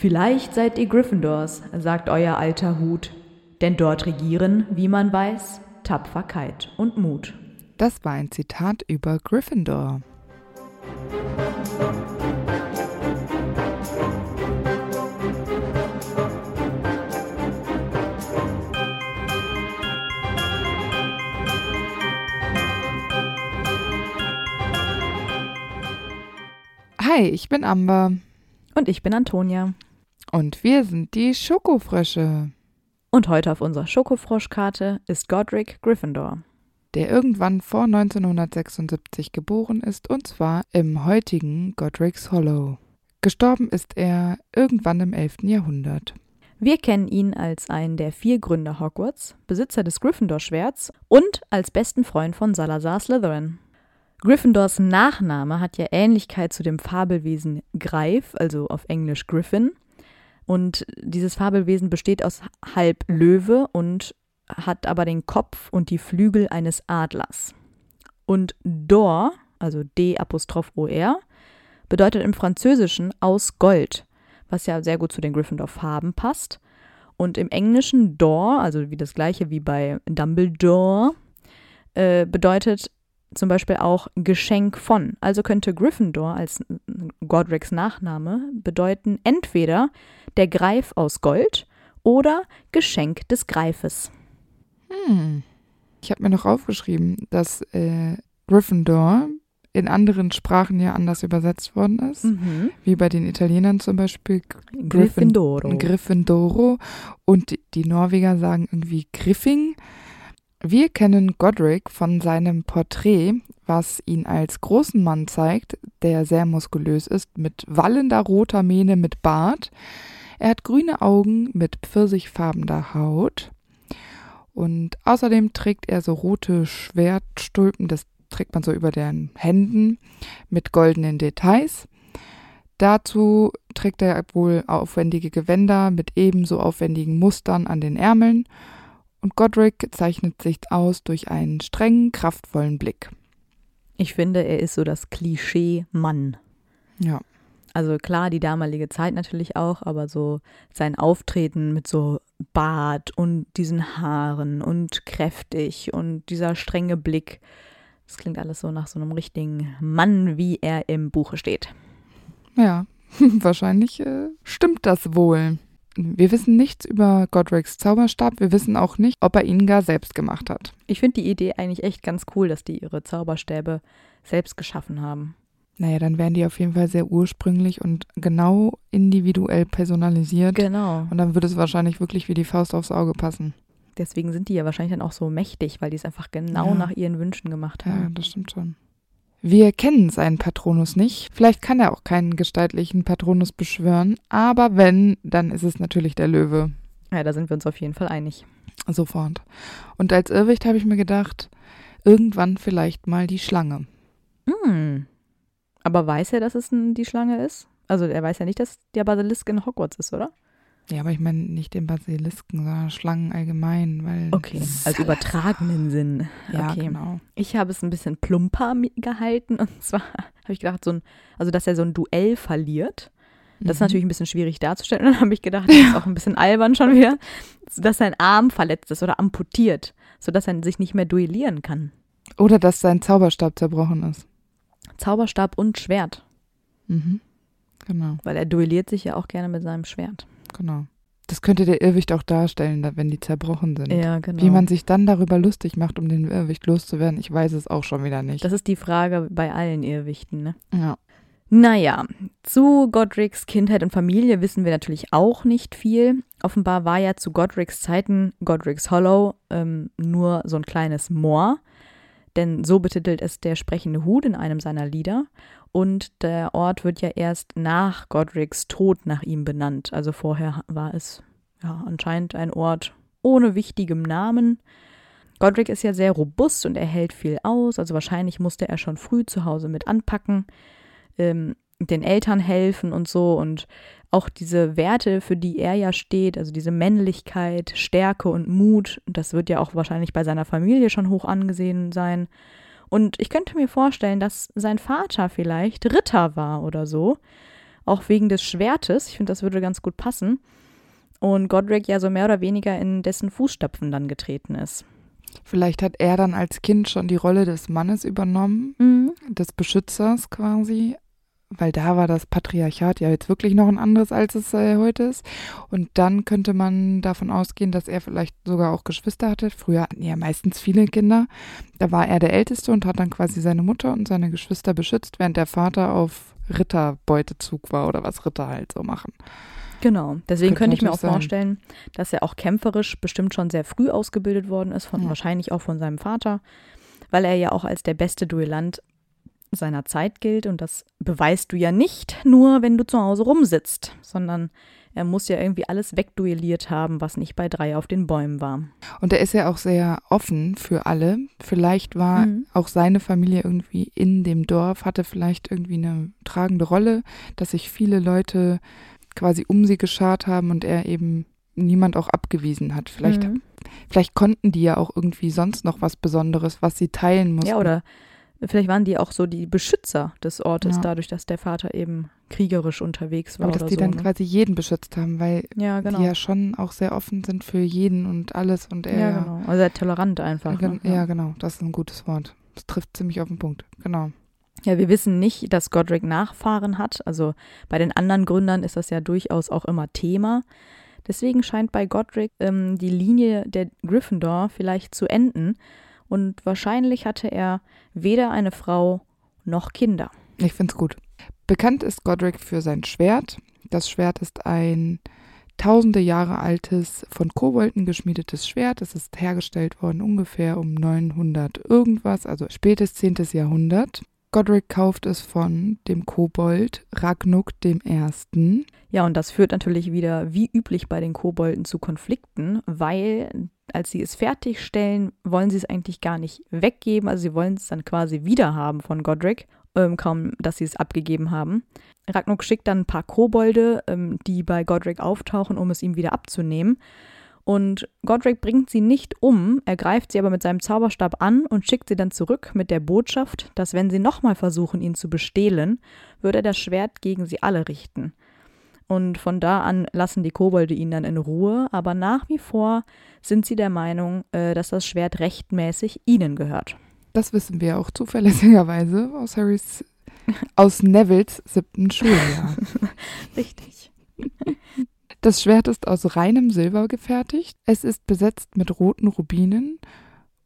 Vielleicht seid ihr Gryffindors, sagt euer alter Hut, denn dort regieren, wie man weiß, Tapferkeit und Mut. Das war ein Zitat über Gryffindor. Hi, ich bin Amber. Und ich bin Antonia. Und wir sind die Schokofrösche. Und heute auf unserer Schokofroschkarte ist Godric Gryffindor. Der irgendwann vor 1976 geboren ist, und zwar im heutigen Godric's Hollow. Gestorben ist er irgendwann im 11. Jahrhundert. Wir kennen ihn als einen der vier Gründer Hogwarts, Besitzer des Gryffindor-Schwerts und als besten Freund von Salazar Slytherin. Gryffindors Nachname hat ja Ähnlichkeit zu dem Fabelwesen Greif, also auf Englisch Griffin. Und dieses Fabelwesen besteht aus halb Löwe und hat aber den Kopf und die Flügel eines Adlers. Und Dor, also D-O-R, bedeutet im Französischen aus Gold, was ja sehr gut zu den Gryffindor-Farben passt. Und im Englischen Dor, also wie das gleiche wie bei Dumbledore, äh, bedeutet zum Beispiel auch Geschenk von. Also könnte Gryffindor als Godrics Nachname bedeuten entweder der Greif aus Gold oder Geschenk des Greifes. Hm. Ich habe mir noch aufgeschrieben, dass äh, Gryffindor in anderen Sprachen ja anders übersetzt worden ist, Mhm. wie bei den Italienern zum Beispiel Gryffindoro. Gryffindoro und die, die Norweger sagen irgendwie Griffing. Wir kennen Godric von seinem Porträt, was ihn als großen Mann zeigt, der sehr muskulös ist, mit wallender roter Mähne mit Bart. Er hat grüne Augen mit pfirsichfarbener Haut. Und außerdem trägt er so rote Schwertstulpen, das trägt man so über den Händen mit goldenen Details. Dazu trägt er wohl aufwendige Gewänder mit ebenso aufwendigen Mustern an den Ärmeln und Godric zeichnet sich aus durch einen strengen, kraftvollen Blick. Ich finde, er ist so das Klischee Mann. Ja. Also klar, die damalige Zeit natürlich auch, aber so sein Auftreten mit so Bart und diesen Haaren und kräftig und dieser strenge Blick, das klingt alles so nach so einem richtigen Mann, wie er im Buche steht. Ja, wahrscheinlich äh, stimmt das wohl. Wir wissen nichts über Godrics Zauberstab. Wir wissen auch nicht, ob er ihn gar selbst gemacht hat. Ich finde die Idee eigentlich echt ganz cool, dass die ihre Zauberstäbe selbst geschaffen haben. Naja, dann wären die auf jeden Fall sehr ursprünglich und genau individuell personalisiert. Genau. Und dann würde es wahrscheinlich wirklich wie die Faust aufs Auge passen. Deswegen sind die ja wahrscheinlich dann auch so mächtig, weil die es einfach genau Ja. nach ihren Wünschen gemacht Ja, haben. das stimmt schon. Wir kennen seinen Patronus nicht. Vielleicht kann er auch keinen gestaltlichen Patronus beschwören. Aber wenn, dann ist es natürlich der Löwe. Ja, da sind wir uns auf jeden Fall einig. Sofort. Und als Irrwicht habe ich mir gedacht, irgendwann vielleicht mal die Schlange. Hm. Aber weiß er, dass es die Schlange ist? Also er weiß ja nicht, dass der Basilisk in Hogwarts ist, oder? Ja, aber ich meine nicht den Basilisken, sondern Schlangen allgemein, weil. Okay, also übertragenen Sinn. Ja, okay. genau. Ich habe es ein bisschen plumper gehalten und zwar habe ich gedacht, so ein, also dass er so ein Duell verliert. Das ist Mhm. natürlich ein bisschen schwierig darzustellen. Und dann habe ich gedacht, das ist auch ein bisschen albern schon wieder, dass sein Arm verletzt ist oder amputiert, sodass er sich nicht mehr duellieren kann. Oder dass sein Zauberstab zerbrochen ist. Zauberstab und Schwert, Mhm. Genau, weil er duelliert sich ja auch gerne mit seinem Schwert. Genau. Das könnte der Irrwicht auch darstellen, da- wenn die zerbrochen sind. Ja, genau. Wie man sich dann darüber lustig macht, um den Irrwicht loszuwerden, ich weiß es auch schon wieder nicht. das ist die Frage bei allen Irrwichten, ne? ja. Naja, zu Godrics Kindheit und Familie wissen wir natürlich auch nicht viel. Offenbar war ja zu Godrics Zeiten Godrics Hollow ähm, nur so ein kleines Moor, denn so betitelt es der sprechende Hut in einem seiner Lieder. Und der Ort wird ja erst nach Godrics Tod nach ihm benannt. Also vorher war es ja anscheinend ein Ort ohne wichtigem Namen. Godric ist ja sehr robust und er hält viel aus, also wahrscheinlich musste er schon früh zu Hause mit anpacken ähm, den Eltern helfen und so und auch diese Werte, für die er ja steht, also diese Männlichkeit, Stärke und Mut, das wird ja auch wahrscheinlich bei seiner Familie schon hoch angesehen sein. Und ich könnte mir vorstellen, dass sein Vater vielleicht Ritter war oder so. auch wegen des Schwertes. Ich finde, das würde ganz gut passen. Und Godric ja so mehr oder weniger in dessen Fußstapfen dann getreten ist. Vielleicht hat er dann als Kind schon die Rolle des Mannes übernommen, Mhm. des Beschützers quasi, weil da war das Patriarchat ja jetzt wirklich noch ein anderes, als es äh, heute ist. Und dann könnte man davon ausgehen, dass er vielleicht sogar auch Geschwister hatte. Früher hatten ja meistens viele Kinder. Da war er der Älteste und hat dann quasi seine Mutter und seine Geschwister beschützt, während der Vater auf Ritterbeutezug war oder was Ritter halt so machen. Genau. Deswegen Könnte könnte ich mir auch sein. vorstellen, dass er auch kämpferisch bestimmt schon sehr früh ausgebildet worden ist, von Ja. wahrscheinlich auch von seinem Vater, weil er ja auch als der beste Duellant seiner Zeit gilt. Und das beweist du ja nicht nur, wenn du zu Hause rumsitzt, sondern er muss ja irgendwie alles wegduelliert haben, was nicht bei drei auf den Bäumen war. Und er ist ja auch sehr offen für alle. Vielleicht war Mhm. auch seine Familie irgendwie in dem Dorf, hatte vielleicht irgendwie eine tragende Rolle, dass sich viele Leute quasi um sie geschart haben und er eben niemand auch abgewiesen hat. Vielleicht, Mhm. vielleicht konnten die ja auch irgendwie sonst noch was Besonderes, was sie teilen mussten. Ja, oder vielleicht waren die auch so die Beschützer des Ortes, Ja. dadurch, dass der Vater eben kriegerisch unterwegs war. Aber dass die so, dann ne? quasi jeden beschützt haben, weil Ja, genau. die ja schon auch sehr offen sind für jeden und alles und er ja, genau. Also sehr tolerant einfach. Gen- ne? ja, genau, das ist ein gutes Wort. Das trifft ziemlich auf den Punkt. Genau. Ja, wir wissen nicht, dass Godric Nachfahren hat. Also bei den anderen Gründern ist das ja durchaus auch immer Thema. Deswegen scheint bei Godric ähm, die Linie der Gryffindor vielleicht zu enden. Und wahrscheinlich hatte er weder eine Frau noch Kinder. Ich find's gut. Bekannt ist Godric für sein Schwert. Das Schwert ist ein tausende Jahre altes, von Kobolden geschmiedetes Schwert. Es ist hergestellt worden ungefähr um 900 irgendwas, also spätes 10. Jahrhundert. Godric kauft es von dem Kobold Ragnuk dem Ersten. Ja, und das führt natürlich wieder, wie üblich bei den Kobolden, zu Konflikten, weil als sie es fertigstellen, wollen sie es eigentlich gar nicht weggeben. Also sie wollen es dann quasi wiederhaben von Godric, ähm, kaum dass sie es abgegeben haben. Ragnuk schickt dann ein paar Kobolde, ähm, die bei Godric auftauchen, um es ihm wieder abzunehmen. Und Godric bringt sie nicht um, er greift sie aber mit seinem Zauberstab an und schickt sie dann zurück mit der Botschaft, dass wenn sie nochmal versuchen, ihn zu bestehlen, würde er das Schwert gegen sie alle richten. Und von da an lassen die Kobolde ihn dann in Ruhe, aber nach wie vor sind sie der Meinung, äh, dass das Schwert rechtmäßig ihnen gehört. Das wissen wir auch zuverlässigerweise aus Harrys, aus Nevilles siebten Schuljahr. Richtig. Das Schwert ist aus reinem Silber gefertigt. Es ist besetzt mit roten Rubinen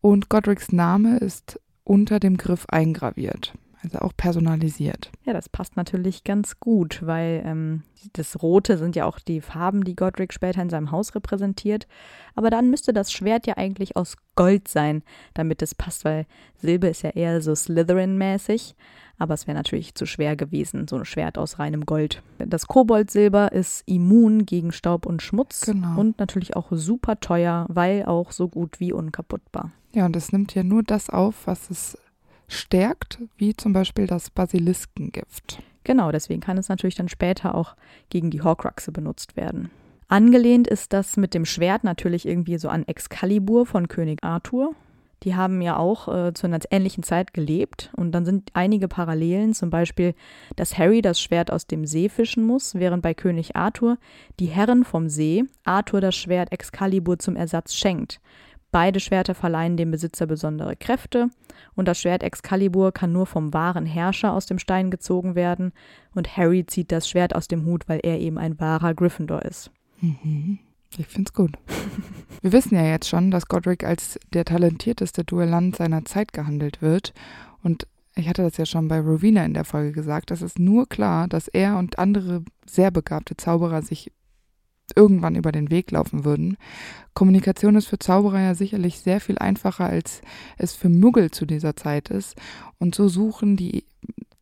und Godrics Name ist unter dem Griff eingraviert, also auch personalisiert. Ja, das passt natürlich ganz gut, weil ähm, das Rote sind ja auch die Farben, die Godric später in seinem Haus repräsentiert. Aber dann müsste das Schwert ja eigentlich aus Gold sein, damit es passt, weil Silber ist ja eher so Slytherin-mäßig. Aber es wäre natürlich zu schwer gewesen, so ein Schwert aus reinem Gold. Das Koboldsilber ist immun gegen Staub und Schmutz Genau. und natürlich auch super teuer, weil auch so gut wie unkaputtbar. Ja, und es nimmt ja nur das auf, was es stärkt, wie zum Beispiel das Basiliskengift. Genau, deswegen kann es natürlich dann später auch gegen die Horcruxe benutzt werden. Angelehnt ist das mit dem Schwert natürlich irgendwie so an Excalibur von König Arthur. Die haben ja auch äh, zu einer ähnlichen Zeit gelebt und dann sind einige Parallelen, zum Beispiel, dass Harry das Schwert aus dem See fischen muss, während bei König Arthur die Herren vom See Arthur das Schwert Excalibur zum Ersatz schenkt. Beide Schwerter verleihen dem Besitzer besondere Kräfte und das Schwert Excalibur kann nur vom wahren Herrscher aus dem Stein gezogen werden und Harry zieht das Schwert aus dem Hut, weil er eben ein wahrer Gryffindor ist. Mhm. Ich find's gut. Wir wissen ja jetzt schon, dass Godric als der talentierteste Duellant seiner Zeit gehandelt wird. Und ich hatte das ja schon bei Rowena in der Folge gesagt, es ist nur klar, dass er und andere sehr begabte Zauberer sich irgendwann über den Weg laufen würden. Kommunikation ist für Zauberer ja sicherlich sehr viel einfacher, als es für Muggel zu dieser Zeit ist. Und so suchen die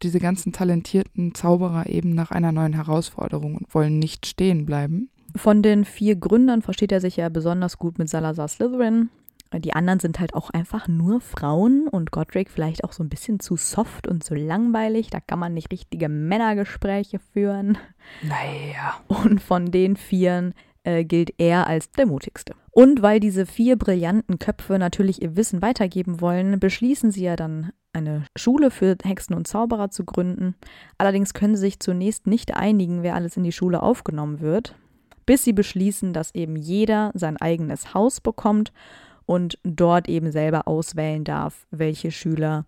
diese ganzen talentierten Zauberer eben nach einer neuen Herausforderung und wollen nicht stehen bleiben. Von den vier Gründern versteht er sich ja besonders gut mit Salazar Slytherin. Die anderen sind halt auch einfach nur Frauen und Godric vielleicht auch so ein bisschen zu soft und zu langweilig. Da kann man nicht richtige Männergespräche führen. Naja. Und von den Vieren äh, gilt er als der mutigste. Und weil diese vier brillanten Köpfe natürlich ihr Wissen weitergeben wollen, beschließen sie ja dann eine Schule für Hexen und Zauberer zu gründen. Allerdings können sie sich zunächst nicht einigen, wer alles in die Schule aufgenommen wird, bis sie beschließen, dass eben jeder sein eigenes Haus bekommt und dort eben selber auswählen darf, welche Schüler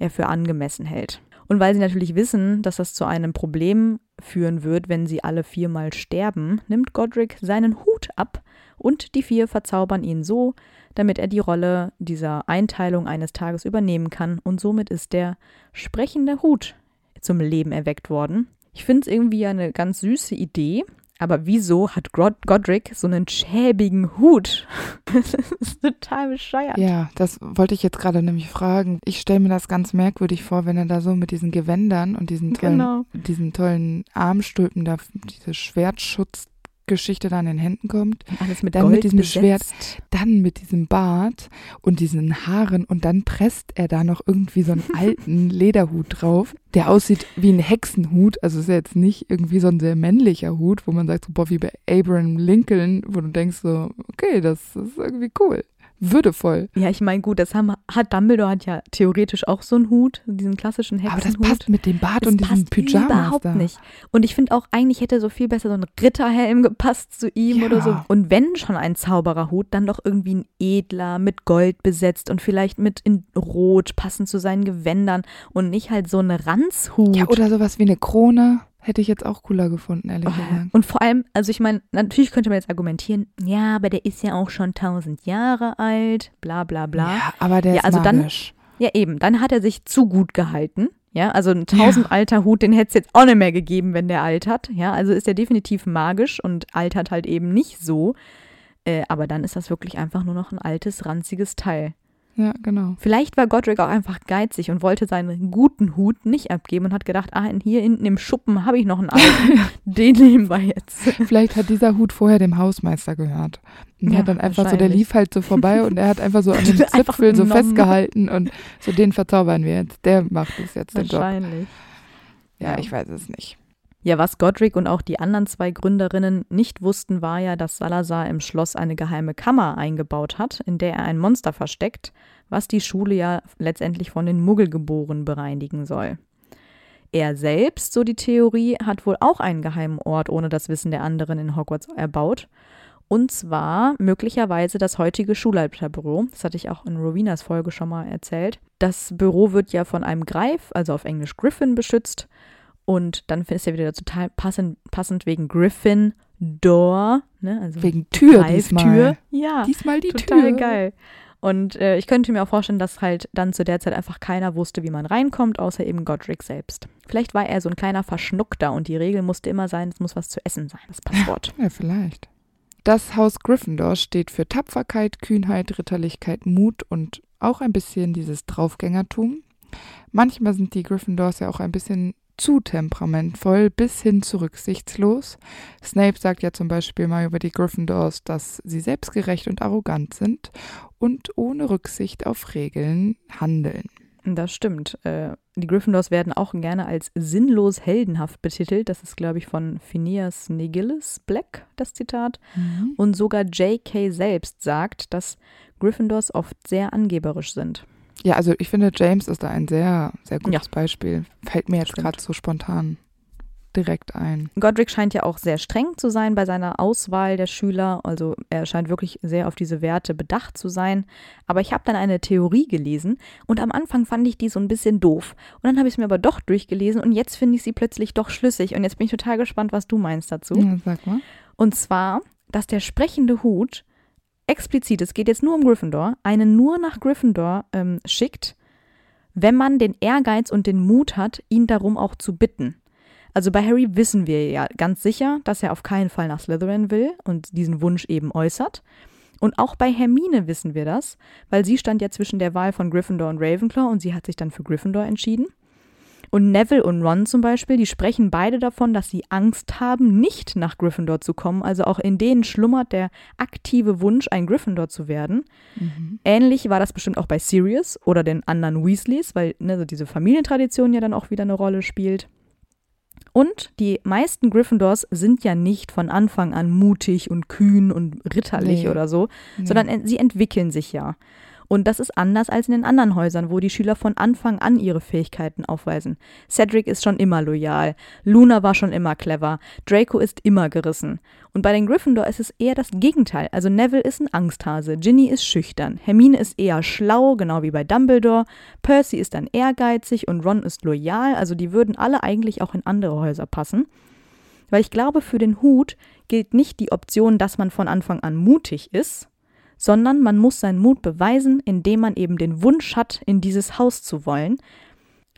er für angemessen hält. Und weil sie natürlich wissen, dass das zu einem Problem führen wird, wenn sie alle viermal sterben, nimmt Godric seinen Hut ab und die vier verzaubern ihn so, damit er die Rolle dieser Einteilung eines Tages übernehmen kann und somit ist der sprechende Hut zum Leben erweckt worden. Ich finde es irgendwie eine ganz süße Idee, aber wieso hat Godric so einen schäbigen Hut? das ist total bescheuert. Ja, das wollte ich jetzt gerade nämlich fragen. Ich stelle mir das ganz merkwürdig vor, wenn er da so mit diesen Gewändern und diesen tollen, genau. diesen tollen Armstülpen da, diese Schwertschutz Geschichte da in den Händen kommt. Alles mit dann Gold mit diesem besetzt. Schwert, dann mit diesem Bart und diesen Haaren und dann presst er da noch irgendwie so einen alten Lederhut drauf, der aussieht wie ein Hexenhut. Also ist ja jetzt nicht irgendwie so ein sehr männlicher Hut, wo man sagt, so, boah, wie bei Abraham Lincoln, wo du denkst so, okay, das ist irgendwie cool würdevoll. Ja, ich meine, gut, das haben, hat Dumbledore hat ja theoretisch auch so einen Hut, diesen klassischen Hexenhut. Aber das passt mit dem Bart das und diesem Pyjama überhaupt da. nicht. Und ich finde auch, eigentlich hätte so viel besser so ein Ritterhelm gepasst zu ihm Ja. oder so. Und wenn schon ein Zaubererhut, dann doch irgendwie ein edler, mit Gold besetzt und vielleicht mit in Rot, passend zu seinen Gewändern und nicht halt so ein Ranzhut. Ja, oder sowas wie eine Krone. Hätte ich jetzt auch cooler gefunden, ehrlich Oh, gesagt. Und vor allem, also ich meine, natürlich könnte man jetzt argumentieren, ja, aber der ist ja auch schon tausend Jahre alt, bla bla bla. Ja, aber der Ja, ist also dann- magisch. Ja, eben. Dann hat er sich zu gut gehalten. Ja, also ein tausend alter Hut, den hätte es jetzt auch nicht mehr gegeben, wenn der altert. Ja, also ist er definitiv magisch und altert halt eben nicht so. Äh, aber dann ist das wirklich einfach nur noch ein altes, ranziges Teil. Ja, genau. Vielleicht war Godric auch einfach geizig und wollte seinen guten Hut nicht abgeben und hat gedacht, ah, hier hinten im Schuppen habe ich noch einen alten. Den nehmen wir jetzt. Vielleicht hat dieser Hut vorher dem Hausmeister gehört. Und Ja, er hat dann einfach so, der lief halt so vorbei und er hat einfach so an dem Zipfel so festgehalten und so den verzaubern wir jetzt. Der macht es jetzt den Job. Wahrscheinlich. Ja, Ja. ich weiß es nicht. Ja, was Godric und auch die anderen zwei Gründerinnen nicht wussten, war ja, dass Salazar im Schloss eine geheime Kammer eingebaut hat, in der er ein Monster versteckt, was die Schule ja letztendlich von den Muggelgeborenen bereinigen soll. Er selbst, so die Theorie, hat wohl auch einen geheimen Ort ohne das Wissen der anderen in Hogwarts erbaut. Und zwar möglicherweise das heutige Schulleiterbüro. Das hatte ich auch in Rowinas Folge schon mal erzählt. Das Büro wird ja von einem Greif, also auf Englisch Griffin, beschützt. Und dann ist ja wieder total passend, passend wegen Griffin Door, ne? Also Wegen Tür diesmal. Ja, Diesmal die total Tür. geil. Und äh, ich könnte mir auch vorstellen, dass halt dann zu der Zeit einfach keiner wusste, wie man reinkommt, außer eben Godric selbst. Vielleicht war er so ein kleiner Verschnuckter und die Regel musste immer sein, es muss was zu essen sein, das Passwort. Ja, vielleicht. Das Haus Gryffindor steht für Tapferkeit, Kühnheit, Ritterlichkeit, Mut und auch ein bisschen dieses Draufgängertum. Manchmal sind die Gryffindors ja auch ein bisschen zu temperamentvoll bis hin zu rücksichtslos. Snape sagt ja zum Beispiel mal über die Gryffindors, dass sie selbstgerecht und arrogant sind und ohne Rücksicht auf Regeln handeln. Das stimmt. Äh, die Gryffindors werden auch gerne als sinnlos heldenhaft betitelt. Das ist, glaube ich, von Phineas Negillis Black, das Zitat. Und sogar J.K. selbst sagt, dass Gryffindors oft sehr angeberisch sind. Ja, also ich finde, James ist da ein sehr, sehr gutes Ja. Beispiel. Fällt mir jetzt gerade so spontan direkt ein. Godric scheint ja auch sehr streng zu sein bei seiner Auswahl der Schüler. Also er scheint wirklich sehr auf diese Werte bedacht zu sein. Aber ich habe dann eine Theorie gelesen und am Anfang fand ich die so ein bisschen doof. Und dann habe ich es mir aber doch durchgelesen und jetzt finde ich sie plötzlich doch schlüssig. Und jetzt bin ich total gespannt, was du meinst dazu. Ja, sag mal. Und zwar, dass der sprechende Hut explizit, es geht jetzt nur um Gryffindor, einen nur nach Gryffindor ähm, schickt, wenn man den Ehrgeiz und den Mut hat, ihn darum auch zu bitten. Also bei Harry wissen wir ja ganz sicher, dass er auf keinen Fall nach Slytherin will und diesen Wunsch eben äußert. Und auch bei Hermine wissen wir das, weil sie stand ja zwischen der Wahl von Gryffindor und Ravenclaw und sie hat sich dann für Gryffindor entschieden. Und Neville und Ron zum Beispiel, die sprechen beide davon, dass sie Angst haben, nicht nach Gryffindor zu kommen. Also auch in denen schlummert der aktive Wunsch, ein Gryffindor zu werden. Ähnlich war das bestimmt auch bei Sirius oder den anderen Weasleys, weil ne, so diese Familientradition ja dann auch wieder eine Rolle spielt. Und die meisten Gryffindors sind ja nicht von Anfang an mutig und kühn und ritterlich Nee. oder so, Nee. sondern sie entwickeln sich ja. Und das ist anders als in den anderen Häusern, wo die Schüler von Anfang an ihre Fähigkeiten aufweisen. Cedric ist schon immer loyal, Luna war schon immer clever, Draco ist immer gerissen. Und bei den Gryffindor ist es eher das Gegenteil. Also Neville ist ein Angsthase, Ginny ist schüchtern, Hermine ist eher schlau, genau wie bei Dumbledore, Percy ist dann ehrgeizig und Ron ist loyal. Also die würden alle eigentlich auch in andere Häuser passen. Weil ich glaube, für den Hut gilt nicht die Option, dass man von Anfang an mutig ist, sondern man muss seinen Mut beweisen, indem man eben den Wunsch hat, in dieses Haus zu wollen.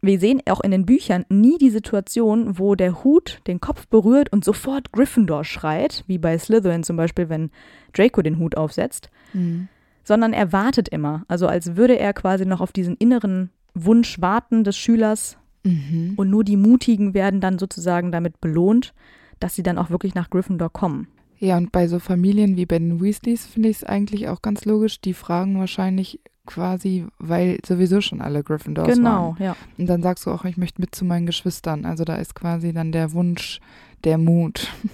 Wir sehen auch in den Büchern nie die Situation, wo der Hut den Kopf berührt und sofort Gryffindor schreit, wie bei Slytherin zum Beispiel, wenn Draco den Hut aufsetzt, mhm. sondern er wartet immer, also als würde er quasi noch auf diesen inneren Wunsch warten des Schülers mhm. und nur die Mutigen werden dann sozusagen damit belohnt, dass sie dann auch wirklich nach Gryffindor kommen. Ja, und bei so Familien wie bei den Weasleys finde ich es eigentlich auch ganz logisch. Die fragen wahrscheinlich quasi, weil sowieso schon alle Gryffindors genau, waren. Genau, ja. Und dann sagst du auch, ich möchte mit zu meinen Geschwistern. Also da ist quasi dann der Wunsch, der Mut.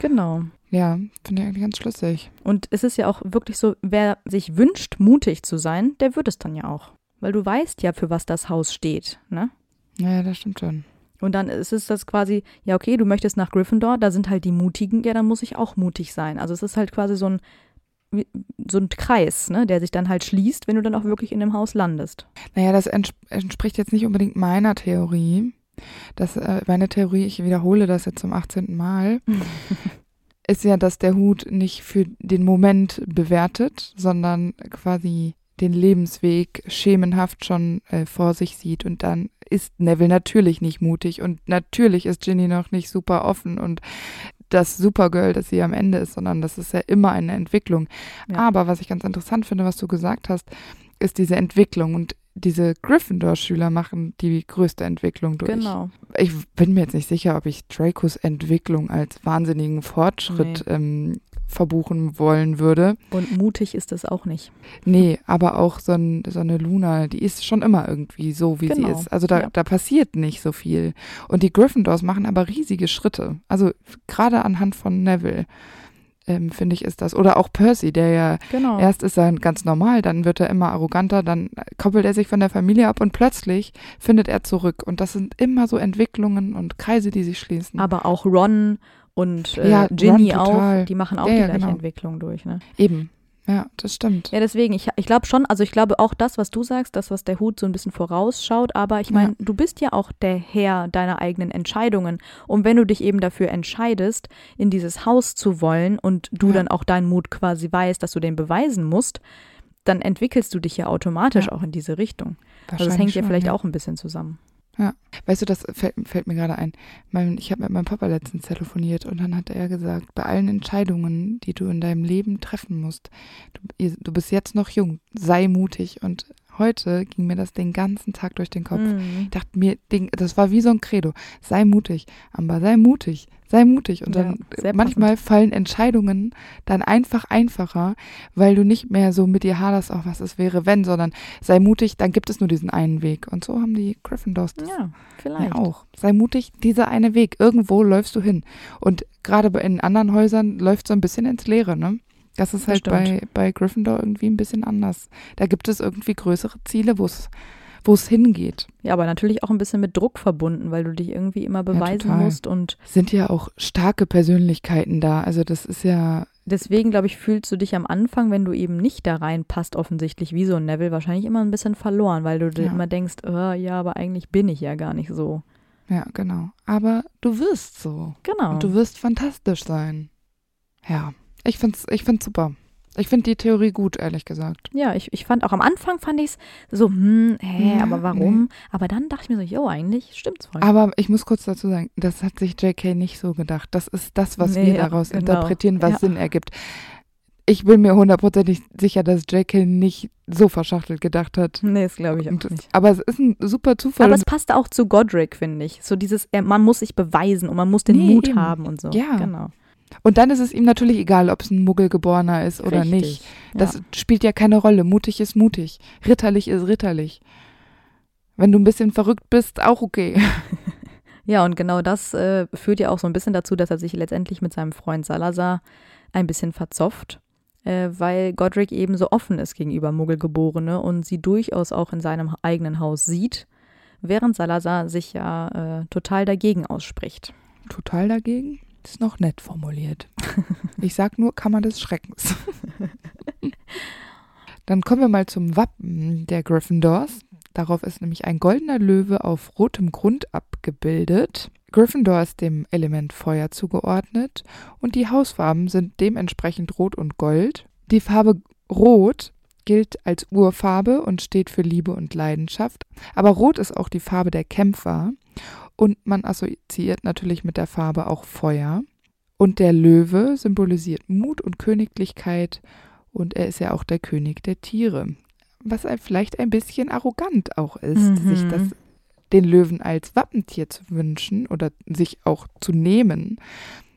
Genau. Ja, finde ich eigentlich ganz schlüssig. Und es ist ja auch wirklich so, wer sich wünscht, mutig zu sein, der wird es dann ja auch. Weil du weißt ja, für was das Haus steht, ne? Ja, das stimmt schon. Und dann ist es das quasi, ja, okay, du möchtest nach Gryffindor, da sind halt die Mutigen, ja, dann muss ich auch mutig sein. Also es ist halt quasi so ein, so ein Kreis, ne, der sich dann halt schließt, wenn du dann auch wirklich in dem Haus landest. Naja, das entspricht jetzt nicht unbedingt meiner Theorie. Das, äh, meine Theorie, ich wiederhole das jetzt zum 18. Mal, ist ja, dass der Hut nicht für den Moment bewertet, sondern quasi den Lebensweg schemenhaft schon äh, vor sich sieht und dann ist Neville natürlich nicht mutig und natürlich ist Ginny noch nicht super offen und das Supergirl, das sie am Ende ist, sondern das ist ja immer eine Entwicklung. Ja. Aber was ich ganz interessant finde, was du gesagt hast, ist diese Entwicklung und diese Gryffindor-Schüler machen die größte Entwicklung durch. Genau. Ich bin mir jetzt nicht sicher, ob ich Dracos Entwicklung als wahnsinnigen Fortschritt nee. ähm, verbuchen wollen würde. Und mutig ist es auch nicht. Nee, aber auch so, ein, so eine Luna, die ist schon immer irgendwie so, wie genau. sie ist. Also da, ja. da passiert nicht so viel. Und die Gryffindors machen aber riesige Schritte. Also gerade anhand von Neville. Ähm, finde ich, ist das. Oder auch Percy, der ja genau. erst ist er ganz normal, dann wird er immer arroganter, dann koppelt er sich von der Familie ab und plötzlich findet er zurück. Und das sind immer so Entwicklungen und Kreise, die sich schließen. Aber auch Ron und äh, ja, Ginny auch, die machen auch ja, die gleiche genau. Entwicklung durch. Ne? Eben. Ja, das stimmt. Ja, deswegen, ich, ich glaube schon, also ich glaube auch das, was du sagst, das, was der Hut so ein bisschen vorausschaut, aber ich meine, ja. du bist ja auch der Herr deiner eigenen Entscheidungen. Und wenn du dich eben dafür entscheidest, in dieses Haus zu wollen und du ja. dann auch deinen Mut quasi weißt, dass du den beweisen musst, dann entwickelst du dich ja automatisch ja. auch in diese Richtung. Also das hängt ja vielleicht auch ein bisschen zusammen. Ja, weißt du, das fällt, fällt mir gerade ein. Mein, ich habe mit meinem Papa letztens telefoniert und dann hat er gesagt, bei allen Entscheidungen, die du in deinem Leben treffen musst, du, du bist jetzt noch jung, sei mutig und heute ging mir das den ganzen Tag durch den Kopf. Mhm. Ich dachte mir, das war wie so ein Credo. Sei mutig, aber sei mutig, sei mutig. Und dann ja, manchmal fallen Entscheidungen dann einfach einfacher, weil du nicht mehr so mit dir haderst, auch was es wäre, wenn, sondern sei mutig, dann gibt es nur diesen einen Weg. Und so haben die Gryffindors das ja, vielleicht. Ja auch. Sei mutig, dieser eine Weg. Irgendwo läufst du hin. Und gerade in anderen Häusern läuft so ein bisschen ins Leere, ne? Das ist halt bei, bei Gryffindor irgendwie ein bisschen anders. Da gibt es irgendwie größere Ziele, wo es wo es hingeht. Ja, aber natürlich auch ein bisschen mit Druck verbunden, weil du dich irgendwie immer beweisen ja, musst und sind ja auch starke Persönlichkeiten da. Also das ist ja deswegen glaube ich fühlst du dich am Anfang, wenn du eben nicht da reinpasst, offensichtlich wie so ein Neville wahrscheinlich immer ein bisschen verloren, weil du ja. immer denkst, oh, ja, aber eigentlich bin ich ja gar nicht so. Ja, genau. Aber du wirst so. Genau. Und du wirst fantastisch sein. Ja. Ich finde es ich find's super. Ich finde die Theorie gut, ehrlich gesagt. Ja, ich, ich fand auch am Anfang fand ich es so, hm, hä, ja, aber warum? Nee. Aber dann dachte ich mir so, jo, eigentlich stimmt's voll. Aber ich muss kurz dazu sagen, das hat sich JK nicht so gedacht. Das ist das, was nee, wir daraus genau. interpretieren, was ja. Sinn ergibt. Ich bin mir hundertprozentig sicher, dass JK nicht so verschachtelt gedacht hat. Nee, das glaube ich auch Und, nicht. Aber es ist ein super Zufall. Aber es passt auch zu Godric, finde ich. So dieses, man muss sich beweisen und man muss den nee, Mut eben. haben und so. Ja, genau. Und dann ist es ihm natürlich egal, ob es ein Muggelgeborener ist oder Richtig, nicht. Das ja. spielt ja keine Rolle. Mutig ist mutig. Ritterlich ist ritterlich. Wenn du ein bisschen verrückt bist, auch okay. Ja, und genau das äh, führt ja auch so ein bisschen dazu, dass er sich letztendlich mit seinem Freund Salazar ein bisschen verzofft. äh, weil Godric eben so offen ist gegenüber Muggelgeborene und sie durchaus auch in seinem eigenen Haus sieht, während Salazar sich ja äh, total dagegen ausspricht. Total dagegen? Ist noch nett formuliert. Ich sag nur Kammer des Schreckens. Dann kommen wir mal zum Wappen der Gryffindors. Darauf ist nämlich ein goldener Löwe auf rotem Grund abgebildet. Gryffindor ist dem Element Feuer zugeordnet und die Hausfarben sind dementsprechend Rot und Gold. Die Farbe Rot gilt als Urfarbe und steht für Liebe und Leidenschaft, aber Rot ist auch die Farbe der Kämpfer und man assoziiert natürlich mit der Farbe auch Feuer. Und der Löwe symbolisiert Mut und Königlichkeit und er ist ja auch der König der Tiere. Was vielleicht ein bisschen arrogant auch ist, Mhm. sich das den Löwen als Wappentier zu wünschen oder sich auch zu nehmen,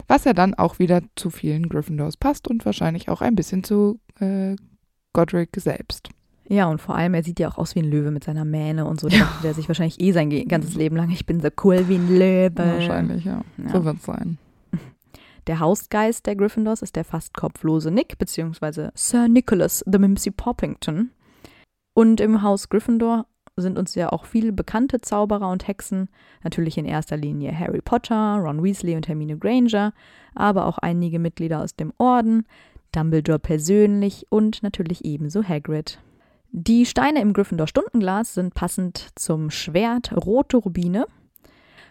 was ja dann auch wieder zu vielen Gryffindors passt und wahrscheinlich auch ein bisschen zu äh, Godric selbst. Ja, und vor allem, er sieht ja auch aus wie ein Löwe mit seiner Mähne und so. Da dachte der sich wahrscheinlich eh sein ganzes Leben lang, ich bin so cool wie ein Löwe. Wahrscheinlich, ja. Ja. So wird es sein. Der Hausgeist der Gryffindors ist der fast kopflose Nick, beziehungsweise Sir Nicholas the Mimsy Poppington. Und im Haus Gryffindor sind uns ja auch viele bekannte Zauberer und Hexen. Natürlich in erster Linie Harry Potter, Ron Weasley und Hermine Granger, aber auch einige Mitglieder aus dem Orden, Dumbledore persönlich und natürlich ebenso Hagrid. Die Steine im Gryffindor Stundenglas sind passend zum Schwert rote Rubine.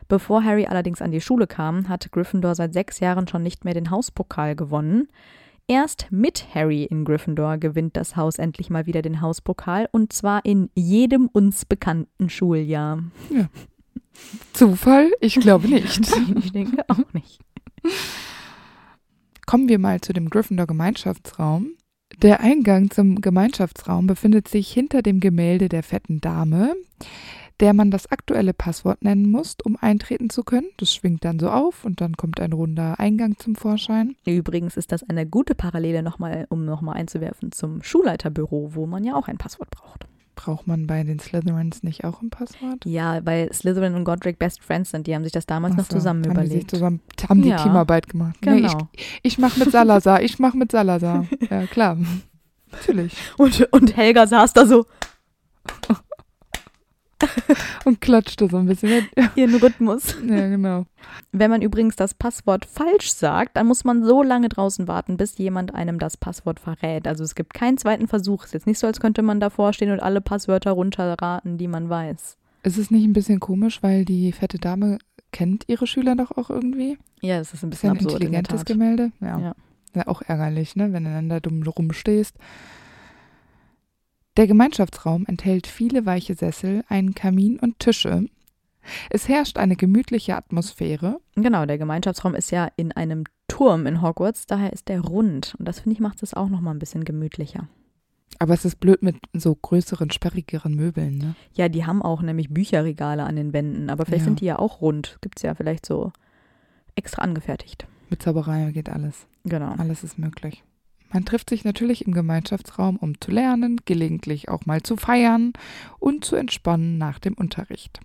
Bevor Harry allerdings an die Schule kam, hat Gryffindor seit sechs Jahren schon nicht mehr den Hauspokal gewonnen. Erst mit Harry in Gryffindor gewinnt das Haus endlich mal wieder den Hauspokal und zwar in jedem uns bekannten Schuljahr. Zufall? Ich glaube nicht. Ich denke auch nicht. Kommen wir mal zu dem Gryffindor Gemeinschaftsraum. Der Eingang zum Gemeinschaftsraum befindet sich hinter dem Gemälde der fetten Dame, der man das aktuelle Passwort nennen muss, um eintreten zu können. Das schwingt dann so auf und dann kommt ein runder Eingang zum Vorschein. Übrigens ist das eine gute Parallele nochmal, um nochmal einzuwerfen, zum Schulleiterbüro, wo man ja auch ein Passwort braucht. Braucht man bei den Slytherins nicht auch ein Passwort? Ja, weil Slytherin und Godric Best Friends sind, die haben sich das damals noch so, zusammen haben Die sich überlegt. zusammen, haben die Ja. Teamarbeit gemacht. Nee, Genau. ich ich mache mit Salazar, ich mache mit Salazar. Ja, klar. Natürlich. Und, und Helga saß da so Und klatschte so ein bisschen. Ihren Rhythmus. ja genau. Wenn man übrigens das Passwort falsch sagt, dann muss man so lange draußen warten, bis jemand einem das Passwort verrät. Also es gibt keinen zweiten Versuch. Es ist jetzt nicht so, als könnte man davor stehen und alle Passwörter runterraten, die man weiß. Ist es nicht ein bisschen komisch, weil die fette Dame kennt ihre Schüler doch auch irgendwie? Ja, das ist ein bisschen ein absurd in der intelligentes Tat. Gemälde. Ja. Ja. ja. auch ärgerlich, ne? wenn du dann da dumm rumstehst. Der Gemeinschaftsraum enthält viele weiche Sessel, einen Kamin und Tische. Es herrscht eine gemütliche Atmosphäre. Genau, der Gemeinschaftsraum ist ja in einem Turm in Hogwarts, daher ist der rund. Und das finde ich macht es auch nochmal ein bisschen gemütlicher. Aber es ist blöd mit so größeren, sperrigeren Möbeln. Ne? Ja, die haben auch nämlich Bücherregale an den Wänden, aber vielleicht Ja. sind die ja auch rund. Gibt es ja vielleicht so extra angefertigt. Mit Zauberei geht alles. Genau. Alles ist möglich. Man trifft sich natürlich im Gemeinschaftsraum, um zu lernen, gelegentlich auch mal zu feiern und zu entspannen nach dem Unterricht.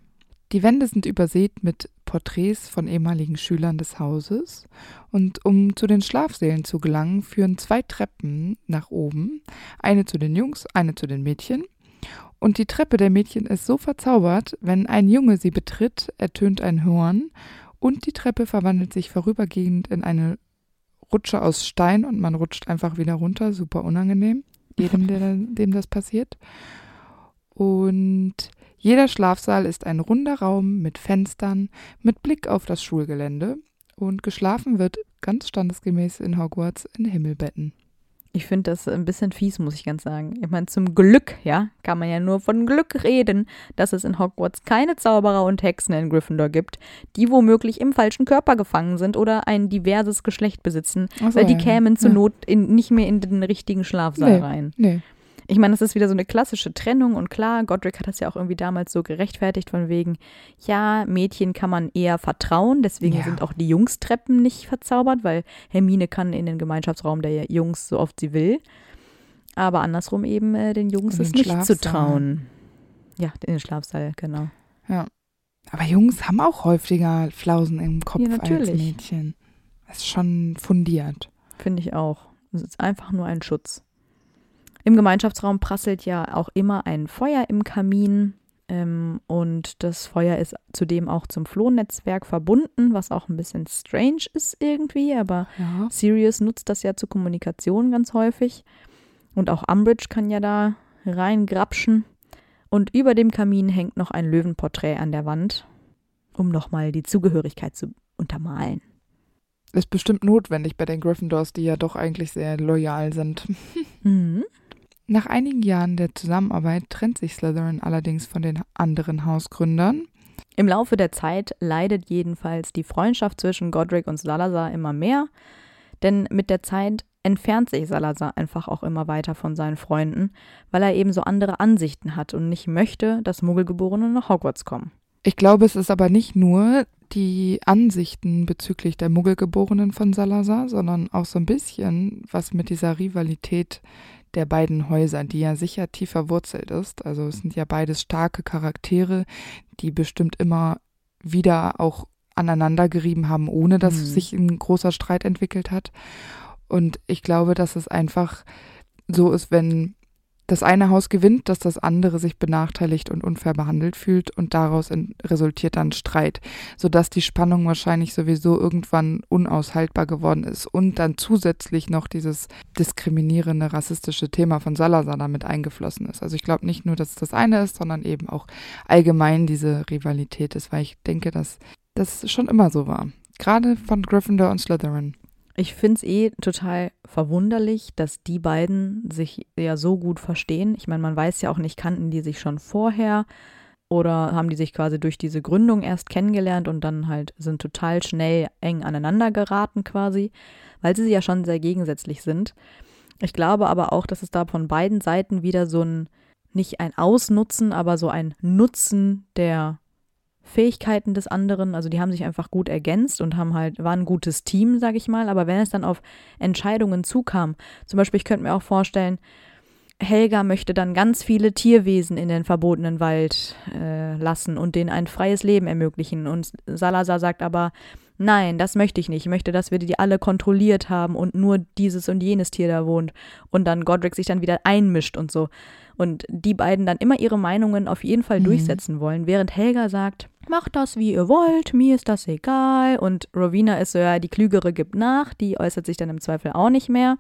Die Wände sind übersät mit Porträts von ehemaligen Schülern des Hauses und um zu den Schlafsälen zu gelangen, führen zwei Treppen nach oben, eine zu den Jungs, eine zu den Mädchen. Und die Treppe der Mädchen ist so verzaubert, wenn ein Junge sie betritt, ertönt ein Horn und die Treppe verwandelt sich vorübergehend in eine Rutsche aus Stein und man rutscht einfach wieder runter. Super unangenehm, jedem, der, dem das passiert. Und jeder Schlafsaal ist ein runder Raum mit Fenstern, mit Blick auf das Schulgelände. Und geschlafen wird ganz standesgemäß in Hogwarts in Himmelbetten. Ich finde das ein bisschen fies, muss ich ganz sagen. Ich meine, zum Glück, ja, kann man ja nur von Glück reden, dass es in Hogwarts keine Zauberer und Hexen in Gryffindor gibt, die womöglich im falschen Körper gefangen sind oder ein diverses Geschlecht besitzen, so, weil die ja. kämen zur Ja. Not in, nicht mehr in den richtigen Schlafsaal Nee. rein. Nee, Ich meine, das ist wieder so eine klassische Trennung und klar, Godric hat das ja auch irgendwie damals so gerechtfertigt von wegen, ja, Mädchen kann man eher vertrauen, deswegen Ja. sind auch die Jungstreppen nicht verzaubert, weil Hermine kann in den Gemeinschaftsraum der Jungs so oft sie will. Aber andersrum eben, äh, den Jungs ist nicht zu trauen. Ja, in den Schlafsaal, genau. aber Jungs haben auch häufiger Flausen im Kopf Ja, als. Mädchen. Das ist schon fundiert. Finde ich auch. Es ist einfach nur ein Schutz. Im Gemeinschaftsraum prasselt ja auch immer ein Feuer im Kamin. Ähm, und das Feuer ist zudem auch zum Flohnetzwerk verbunden, was auch ein bisschen strange ist irgendwie, aber Ja. Sirius nutzt das ja zur Kommunikation ganz häufig. Und auch Umbridge kann ja da reingrapschen. Und über dem Kamin hängt noch ein Löwenporträt an der Wand, um nochmal die Zugehörigkeit zu untermalen. Ist bestimmt notwendig bei den Gryffindors, die ja doch eigentlich sehr loyal sind. Mhm. Nach einigen Jahren der Zusammenarbeit trennt sich Slytherin allerdings von den anderen Hausgründern. Im Laufe der Zeit leidet jedenfalls die Freundschaft zwischen Godric und Salazar immer mehr, denn mit der Zeit entfernt sich Salazar einfach auch immer weiter von seinen Freunden, weil er eben so andere Ansichten hat und nicht möchte, dass Muggelgeborene nach Hogwarts kommen. Ich glaube, es ist aber nicht nur die Ansichten bezüglich der Muggelgeborenen von Salazar, sondern auch so ein bisschen was mit dieser Rivalität der beiden Häuser, die ja sicher tief verwurzelt ist. Also es sind ja beides starke Charaktere, die bestimmt immer wieder auch aneinander gerieben haben, ohne dass Mhm. sich ein großer Streit entwickelt hat. Und ich glaube, dass es einfach so ist, wenn das eine Haus gewinnt, dass das andere sich benachteiligt und unfair behandelt fühlt und daraus resultiert dann Streit, sodass die Spannung wahrscheinlich sowieso irgendwann unaushaltbar geworden ist und dann zusätzlich noch dieses diskriminierende rassistische Thema von Salazar damit eingeflossen ist. Also ich glaube nicht nur, dass es das eine ist, sondern eben auch allgemein diese Rivalität ist, weil ich denke, dass das schon immer so war. Gerade von Gryffindor und Slytherin. Ich finde es eh total verwunderlich, dass die beiden sich ja so gut verstehen. Ich meine, man weiß ja auch nicht, kannten die sich schon vorher oder haben die sich quasi durch diese Gründung erst kennengelernt und dann halt sind total schnell eng aneinander geraten quasi, weil sie ja schon sehr gegensätzlich sind. Ich glaube aber auch, dass es da von beiden Seiten wieder so ein, nicht ein Ausnutzen, aber so ein Nutzen der Fähigkeiten des anderen, also die haben sich einfach gut ergänzt und haben halt, waren ein gutes Team, sag ich mal, aber wenn es dann auf Entscheidungen zukam, zum Beispiel, ich könnte mir auch vorstellen, Helga möchte dann ganz viele Tierwesen in den verbotenen Wald äh, lassen und denen ein freies Leben ermöglichen. Und Salazar sagt aber, nein, das möchte ich nicht. Ich möchte, dass wir die alle kontrolliert haben und nur dieses und jenes Tier da wohnt. Und dann Godric sich dann wieder einmischt und so. Und die beiden dann immer ihre Meinungen auf jeden Fall Mhm. durchsetzen wollen, während Helga sagt, macht das, wie ihr wollt, mir ist das egal. Und Rowena ist so, ja, die Klügere gibt nach, die äußert sich dann im Zweifel auch nicht mehr.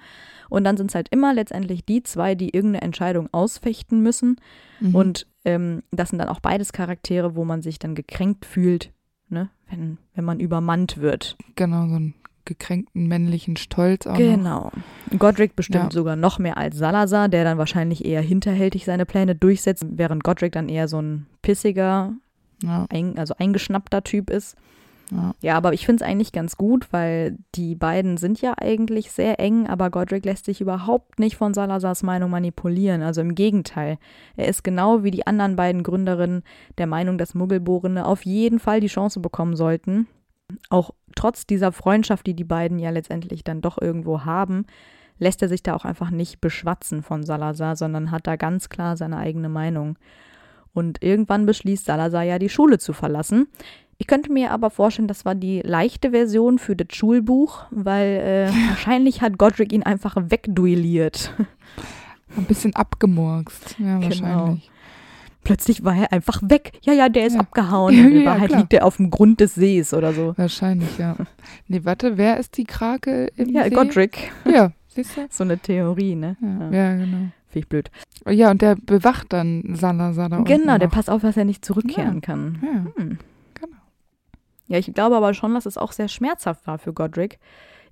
Und dann sind es halt immer letztendlich die zwei, die irgendeine Entscheidung ausfechten müssen. Mhm. Und ähm, das sind dann auch beides Charaktere, wo man sich dann gekränkt fühlt, ne? wenn, wenn man übermannt wird. genau so einen gekränkten männlichen Stolz auch noch. Genau. Godric bestimmt Ja. sogar noch mehr als Salazar, der dann wahrscheinlich eher hinterhältig seine Pläne durchsetzt, während Godric dann eher so ein pissiger, Ja, ein, also eingeschnappter Typ ist. ja. Ja, aber ich finde es eigentlich ganz gut, weil die beiden sind ja eigentlich sehr eng, aber Godric lässt sich überhaupt nicht von Salazars Meinung manipulieren. Also im Gegenteil. Er ist genau wie die anderen beiden Gründerinnen der Meinung, dass Muggelborene auf jeden Fall die Chance bekommen sollten. Auch trotz dieser Freundschaft, die die beiden ja letztendlich dann doch irgendwo haben, lässt er sich da auch einfach nicht beschwatzen von Salazar, sondern hat da ganz klar seine eigene Meinung. Und irgendwann beschließt Salazar ja, die Schule zu verlassen. Ich könnte mir aber vorstellen, das war die leichte Version für das Schulbuch, weil äh, wahrscheinlich hat Godric ihn einfach wegduelliert. Ein bisschen abgemurkst. Ja, Genau. wahrscheinlich. Plötzlich war er einfach weg. Ja, ja, der ist Ja. abgehauen. Ja, In ja, Wahrheit klar. liegt er auf dem Grund des Sees oder so. Wahrscheinlich, ja. Nee, warte, wer ist die Krake im Ja, See? Godric. Ja, siehst du? So eine Theorie, ne? Ja, ja, genau. Finde ich blöd. Ja, und der bewacht dann Salazar da Genau, der noch. passt auf, dass er nicht zurückkehren Ja. kann. Ja, Hm. genau. Ja, ich glaube aber schon, dass es auch sehr schmerzhaft war für Godric.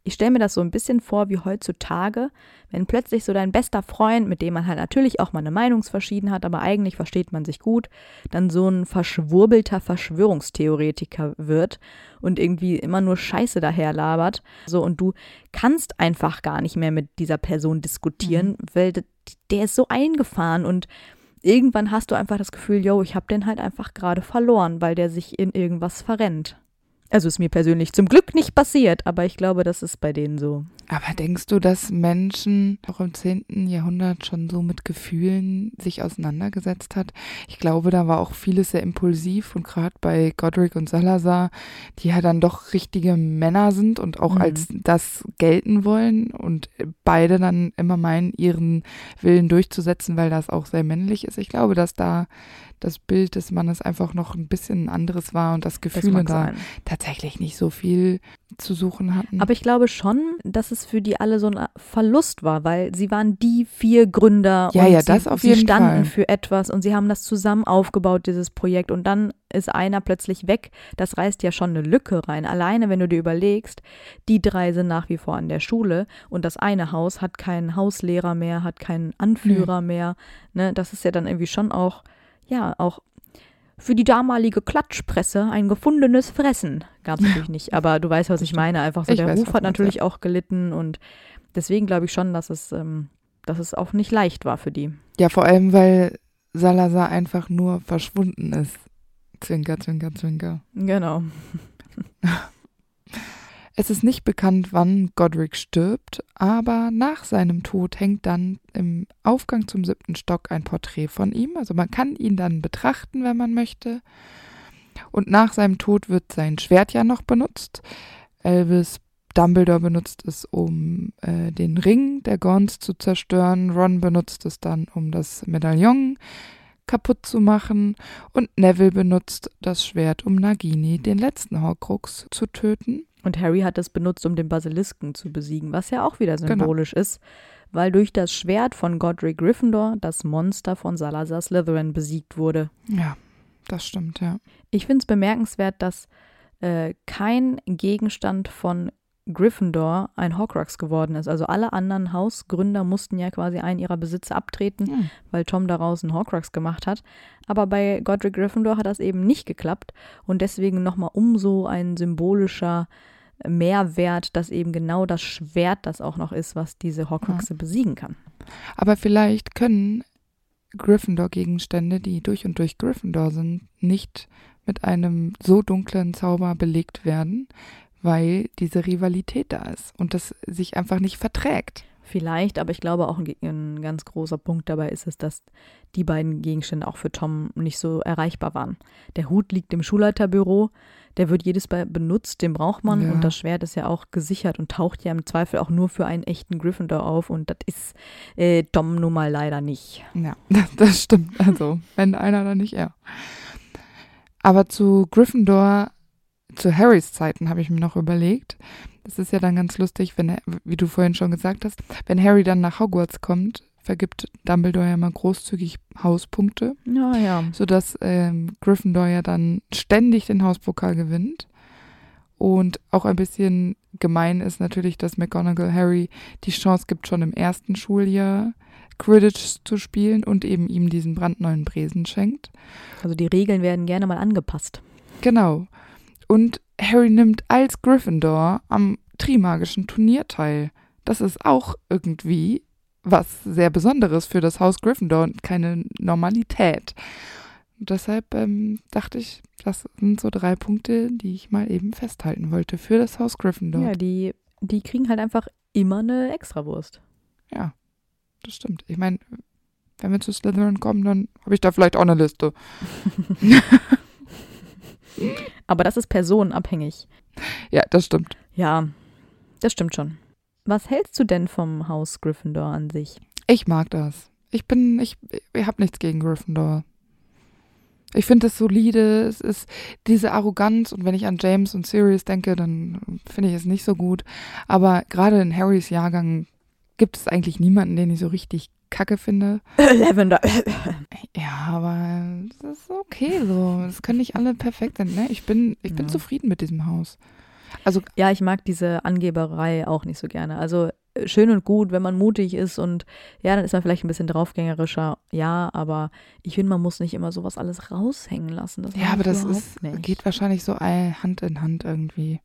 Ich stelle mir das so ein bisschen vor wie heutzutage, wenn plötzlich so dein bester Freund, mit dem man halt natürlich auch mal eine Meinungsverschiedenheit hat, aber eigentlich versteht man sich gut, dann so ein verschwurbelter Verschwörungstheoretiker wird und irgendwie immer nur Scheiße daherlabert. So, und du kannst einfach gar nicht mehr mit dieser Person diskutieren, weil d- der ist so eingefahren und irgendwann hast du einfach das Gefühl, yo, ich habe den halt einfach gerade verloren, weil der sich in irgendwas verrennt. Also ist mir persönlich zum Glück nicht passiert, aber ich glaube, das ist bei denen so. Aber denkst du, dass Menschen auch im 10. Jahrhundert schon so mit Gefühlen sich auseinandergesetzt hat? Ich glaube, da war auch vieles sehr impulsiv und gerade bei Godric und Salazar, die ja dann doch richtige Männer sind und auch Mhm. als das gelten wollen und beide dann immer meinen, ihren Willen durchzusetzen, weil das auch sehr männlich ist. Ich glaube, dass da das Bild des Mannes einfach noch ein bisschen anderes war und Das Gefühle mag da sein. tatsächlich nicht so viel zu suchen hatten. Aber ich glaube schon, dass es für die alle so ein Verlust war, weil sie waren die vier Gründer Ja, und ja, sie, das auf sie jeden standen Fall. für etwas und sie haben das zusammen aufgebaut, dieses Projekt. Und dann ist einer plötzlich weg. Das reißt ja schon eine Lücke rein. Alleine, wenn du dir überlegst, die drei sind nach wie vor an der Schule und das eine Haus hat keinen Hauslehrer mehr, hat keinen Anführer mehr. Ne, das ist ja dann irgendwie schon auch, ja, auch für die damalige Klatschpresse ein gefundenes Fressen. Gab es natürlich nicht, aber du weißt, was ich meine. Einfach so, Ich der weiß, Ruf hat natürlich auch gelitten und deswegen glaube ich schon, dass es, ähm, dass es auch nicht leicht war für die. Ja, vor allem, weil Salazar einfach nur verschwunden ist. Zwinker, zwinker, zwinker. Genau. Es ist nicht bekannt, wann Godric stirbt, aber nach seinem Tod hängt dann im Aufgang zum siebten Stock ein Porträt von ihm. Also man kann ihn dann betrachten, wenn man möchte. Und nach seinem Tod wird sein Schwert ja noch benutzt. Elvis Dumbledore benutzt es, um äh, den Ring der Gorns zu zerstören. Ron benutzt es dann, um das Medaillon kaputt zu machen. Und Neville benutzt das Schwert, um Nagini, den letzten Horcrux, zu töten. Und Harry hat es benutzt, um den Basilisken zu besiegen, was ja auch wieder Genau. symbolisch ist, weil durch das Schwert von Godric Gryffindor das Monster von Salazar Slytherin besiegt wurde. Ja, das stimmt, ja. Ich finde es bemerkenswert, dass äh, kein Gegenstand von Gryffindor ein Horcrux geworden ist. Also alle anderen Hausgründer mussten ja quasi einen ihrer Besitze abtreten, Hm. weil Tom daraus einen Horcrux gemacht hat. Aber bei Godric Gryffindor hat das eben nicht geklappt und deswegen nochmal umso ein symbolischer Mehrwert, dass eben genau das Schwert das auch noch ist, was diese Horcruxe besiegen kann. Aber vielleicht können Gryffindor-Gegenstände, die durch und durch Gryffindor sind, nicht mit einem so dunklen Zauber belegt werden, weil diese Rivalität da ist und das sich einfach nicht verträgt. Vielleicht, aber ich glaube auch ein, ein ganz großer Punkt dabei ist es, dass die beiden Gegenstände auch für Tom nicht so erreichbar waren. Der Hut liegt im Schulleiterbüro, der wird jedes Mal benutzt, den braucht man Ja. und das Schwert ist ja auch gesichert und taucht ja im Zweifel auch nur für einen echten Gryffindor auf und das ist äh, Tom nun mal leider nicht. Ja, das, das stimmt. Also, wenn einer, dann nicht er. Aber zu Gryffindor, zu Harrys Zeiten habe ich mir noch überlegt. Das ist ja dann ganz lustig, wenn er, wie du vorhin schon gesagt hast, wenn Harry dann nach Hogwarts kommt, vergibt Dumbledore ja mal großzügig Hauspunkte, Ja, ja. sodass ähm, Gryffindor ja dann ständig den Hauspokal gewinnt. Und auch ein bisschen gemein ist natürlich, dass McGonagall Harry die Chance gibt, schon im ersten Schuljahr Quidditch zu spielen und eben ihm diesen brandneuen Besen schenkt. Also die Regeln werden gerne mal angepasst. Genau. Und Harry nimmt als Gryffindor am Trimagischen Turnier teil. Das ist auch irgendwie was sehr Besonderes für das Haus Gryffindor und keine Normalität. Und deshalb ähm, dachte ich, das sind so drei Punkte, die ich mal eben festhalten wollte für das Haus Gryffindor. Ja, die, die kriegen halt einfach immer eine Extrawurst. Ja, das stimmt. Ich meine, wenn wir zu Slytherin kommen, dann habe ich da vielleicht auch eine Liste. Aber das ist personenabhängig. Ja, das stimmt. Ja, das stimmt schon. Was hältst du denn vom Haus Gryffindor an sich? Ich mag das. Ich bin, ich, ich habe nichts gegen Gryffindor. Ich finde es solide, es ist diese Arroganz und wenn ich an James und Sirius denke, dann finde ich es nicht so gut. Aber gerade in Harrys Jahrgang gibt es eigentlich niemanden, den ich so richtig kacke finde. Lavender. Ja, aber es ist okay so. Es können nicht alle perfekt sein. Ne? Ich bin, ich bin Ja. zufrieden mit diesem Haus. Also ja, ich mag diese Angeberei auch nicht so gerne. Also äh, schön und gut, wenn man mutig ist und ja, dann ist man vielleicht ein bisschen draufgängerischer. Ja, aber ich finde, man muss nicht immer sowas alles raushängen lassen. Das ja, aber das ist, nicht. geht wahrscheinlich so all- Hand in Hand irgendwie.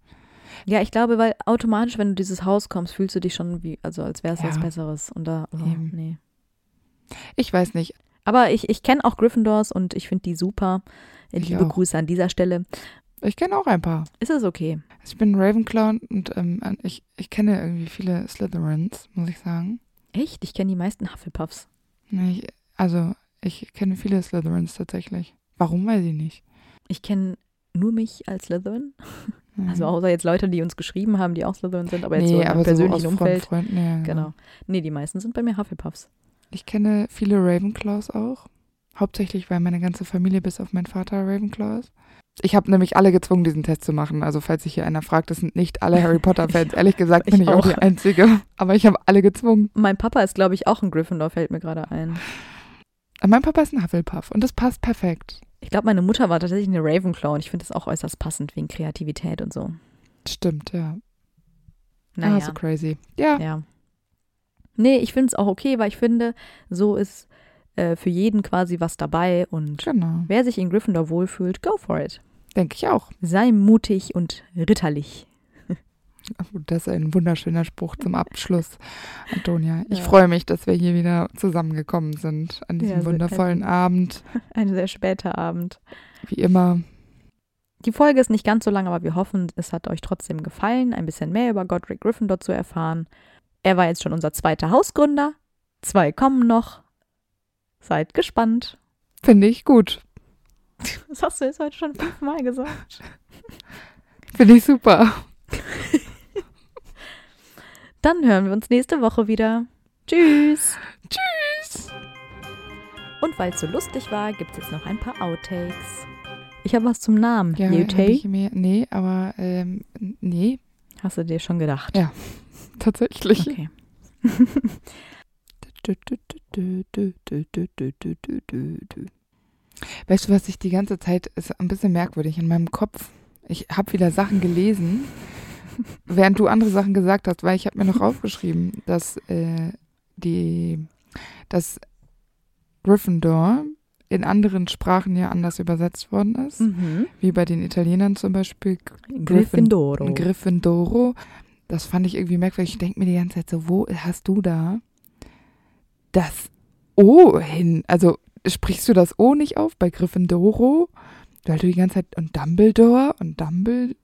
Ja, ich glaube, weil automatisch, wenn du dieses Haus kommst, fühlst du dich schon wie, also als wäre es Ja. was Besseres. Und da, oh, nee. Ich weiß nicht. Aber ich, ich kenne auch Gryffindors und ich finde die super. Ich Liebe auch. Grüße an dieser Stelle. Ich kenne auch ein paar. Ist es okay? Also ich bin Ravenclaw und ähm, ich, ich kenne irgendwie viele Slytherins, muss ich sagen. Echt? Ich kenne die meisten Hufflepuffs. Nee, ich, also ich kenne viele Slytherins tatsächlich. Warum weiß ich nicht. Ich kenne nur mich als Slytherin. Mhm. Also außer jetzt Leute, die uns geschrieben haben, die auch Slytherin sind, aber jetzt nee, so im persönlichen so Umfeld. Freunden, ja, Genau. Nee, die meisten sind bei mir Hufflepuffs. Ich kenne viele Ravenclaws auch. Hauptsächlich, weil meine ganze Familie bis auf meinen Vater Ravenclaw ist. Ich habe nämlich alle gezwungen, diesen Test zu machen. Also falls sich hier einer fragt, das sind nicht alle Harry Potter-Fans. Ehrlich gesagt bin Ich ich auch die. Einzige. Aber ich habe alle gezwungen. Mein Papa ist, glaube ich, auch ein Gryffindor, fällt mir gerade ein. Mein Papa ist ein Hufflepuff und das passt perfekt. Ich glaube, meine Mutter war tatsächlich eine Ravenclaw und ich finde das auch äußerst passend wegen Kreativität und so. Stimmt, ja. Naja, Ah, so crazy. Ja, ja. Nee, ich finde es auch okay, weil ich finde, so ist äh, für jeden quasi was dabei und genau. wer sich in Gryffindor wohlfühlt, go for it. Denke ich auch. Sei mutig und ritterlich. Das ist ein wunderschöner Spruch zum Abschluss, Antonia. Ich Ja. freue mich, dass wir hier wieder zusammengekommen sind an diesem Ja, wundervollen Abend. Ein sehr später Abend. Wie immer. Die Folge ist nicht ganz so lang, aber wir hoffen, es hat euch trotzdem gefallen, ein bisschen mehr über Godric Gryffindor zu erfahren. Er war jetzt schon unser zweiter Hausgründer. Zwei kommen noch. Seid gespannt. Finde ich gut. Das hast du jetzt heute schon fünfmal gesagt. Finde ich super. Dann hören wir uns nächste Woche wieder. Tschüss. Tschüss. Und weil es so lustig war, gibt es jetzt noch ein paar Outtakes. Ich habe was zum Namen. Ja, Newtay. ich mir, nee, aber ähm, nee, Hast du dir schon gedacht? Ja. Tatsächlich. Okay. Weißt du, was ich die ganze Zeit ist ein bisschen merkwürdig in meinem Kopf. Ich habe wieder Sachen gelesen, während du andere Sachen gesagt hast, weil ich habe mir noch aufgeschrieben, dass äh, die, dass Gryffindor in anderen Sprachen ja anders übersetzt worden ist, Mhm. wie bei den Italienern zum Beispiel Gryffindoro. Gryffindoro. Das fand ich irgendwie merkwürdig. Ich denke mir die ganze Zeit so, wo hast du da das O hin? Also sprichst du das O nicht auf bei Gryffindoro? Weil du die ganze Zeit und Dumbledore und Dumble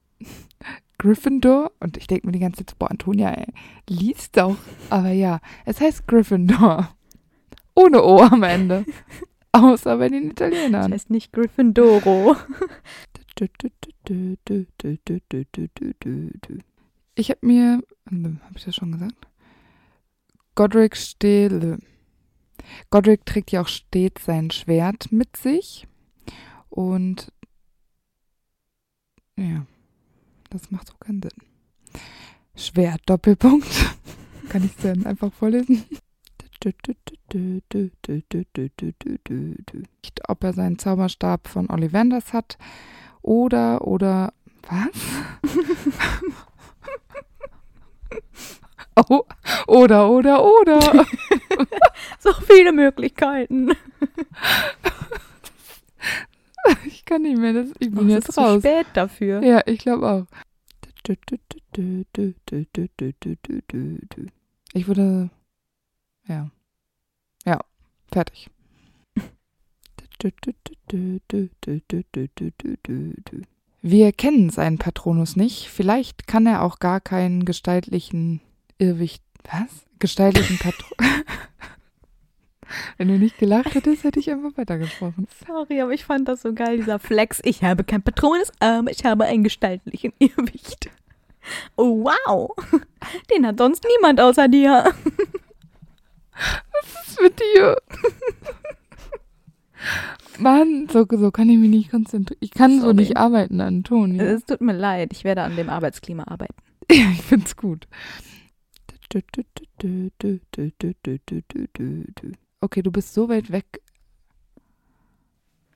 Gryffindor und ich denke mir die ganze Zeit, boah, Antonia, ey, liest doch. Aber ja, es heißt Gryffindor. Ohne O am Ende. Außer bei den das Italienern. heißt nicht Gryffindoro. Ich habe mir, habe ich das schon gesagt? Godric steht, Godric trägt ja auch stets sein Schwert mit sich und ja, das macht so keinen Sinn. Schwert, Doppelpunkt. Kann ich es dann einfach vorlesen? Ob er seinen Zauberstab von Ollivanders hat oder, oder, was? oh, oder, oder, oder. So viele Möglichkeiten. Ich kann nicht mehr, das, ich Oh, bin es jetzt ist zu raus. spät dafür. Ja, ich glaube auch. Ich würde, ja, ja, fertig. Wir kennen seinen Patronus nicht. Vielleicht kann er auch gar keinen gestaltlichen Irrwicht. Was? Gestaltlichen Patron. Wenn du nicht gelacht hättest, hätte ich einfach weitergesprochen. Sorry, aber ich fand das so geil, dieser Flex. Ich habe kein Patronusarm, ich habe einen gestaltlichen Irrwicht. Oh, wow. Den hat sonst niemand außer dir. Was ist mit dir? Mann, so, so kann ich mich nicht konzentrieren. Ich kann so Sorry. nicht arbeiten, Antonia. Es tut mir leid, ich werde an dem Arbeitsklima arbeiten. Ja, ich find's gut. Okay, du bist so weit weg.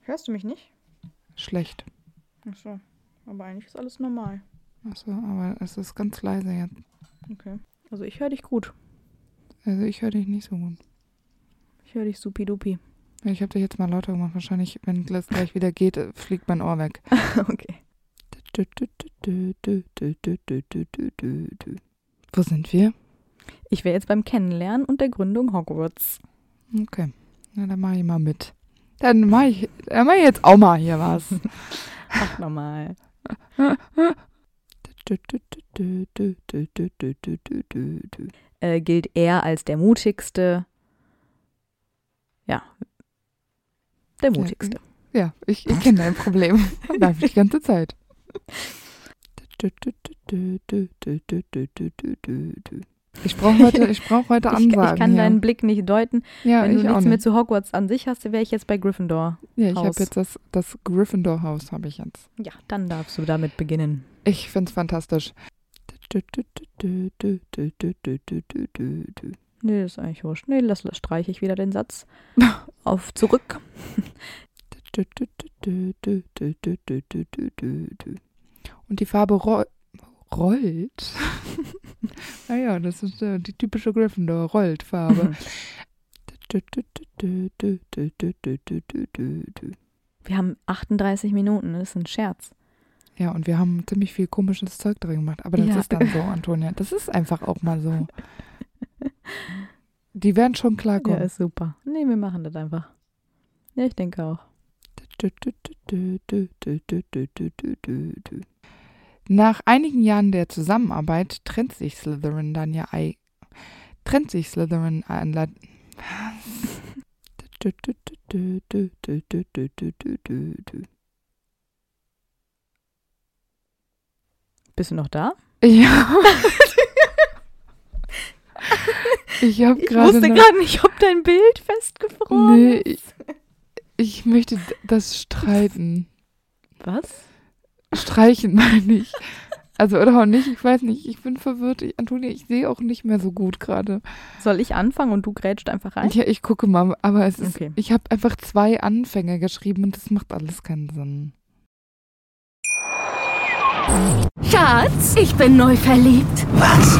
Hörst du mich nicht? Schlecht. Achso, aber eigentlich ist alles normal. Achso, aber es ist ganz leise jetzt. Okay. Also ich höre dich gut. Also ich höre dich nicht so gut. Ich höre dich supidupi. Ich habe dich jetzt mal lauter gemacht. Wahrscheinlich, wenn das gleich wieder geht, äh, fliegt mein Ohr weg. okay. Wo sind wir? Ich wäre jetzt beim Kennenlernen und der Gründung Hogwarts. Okay. Na, dann mache ich mal mit. Dann mache ich, dann mach ich jetzt auch mal hier was. Ach, nochmal. Äh, gilt er als der mutigste. Ja. Der mutigste. Ja, ich, ich kenne dein Problem. Darf ich die ganze Zeit. Ich brauche heute, ich brauch heute Ich, Ansagen. ich kann hier. deinen Blick nicht deuten. ja, Wenn du nichts mehr nicht. zu Hogwarts an sich hast, wäre ich jetzt bei Gryffindor. Ja, ich habe jetzt das, das Gryffindor-Haus, habe ich jetzt. Ja, dann darfst du damit beginnen. Ich finde es fantastisch. Nee, das ist eigentlich wurscht. Nee, lass, lass streiche ich wieder den Satz. Auf zurück. Und die Farbe ro rollt. naja, das ist äh, die typische Gryffindor, rollt Farbe. Wir haben 38 Minuten, das ist ein Scherz. Ja, und wir haben ziemlich viel komisches Zeug drin gemacht. Aber das Ja. ist dann so, Antonia. Das ist einfach auch mal so. Die werden schon Ja, klarkommen. ist super. Nee, wir machen das einfach. Ja, ich denke auch. Nach einigen Jahren der Zusammenarbeit trennt sich Slytherin dann ja ei trennt sich Slytherin an La Bist du noch da? Ja. Ich habe Ich gerade wusste gerade nicht, ob dein Bild festgefroren Nee, ist. ich, ich möchte das streiten. Was? Streichen meine ich. Also oder auch nicht, ich weiß nicht, ich bin verwirrt. Ich, Antonia, ich sehe auch nicht mehr so gut gerade. Soll ich anfangen und du grätscht einfach rein? Ja, ich gucke mal, aber es ist, Okay. ich habe einfach zwei Anfänge geschrieben und das macht alles keinen Sinn. Schatz, ich bin neu verliebt. Was?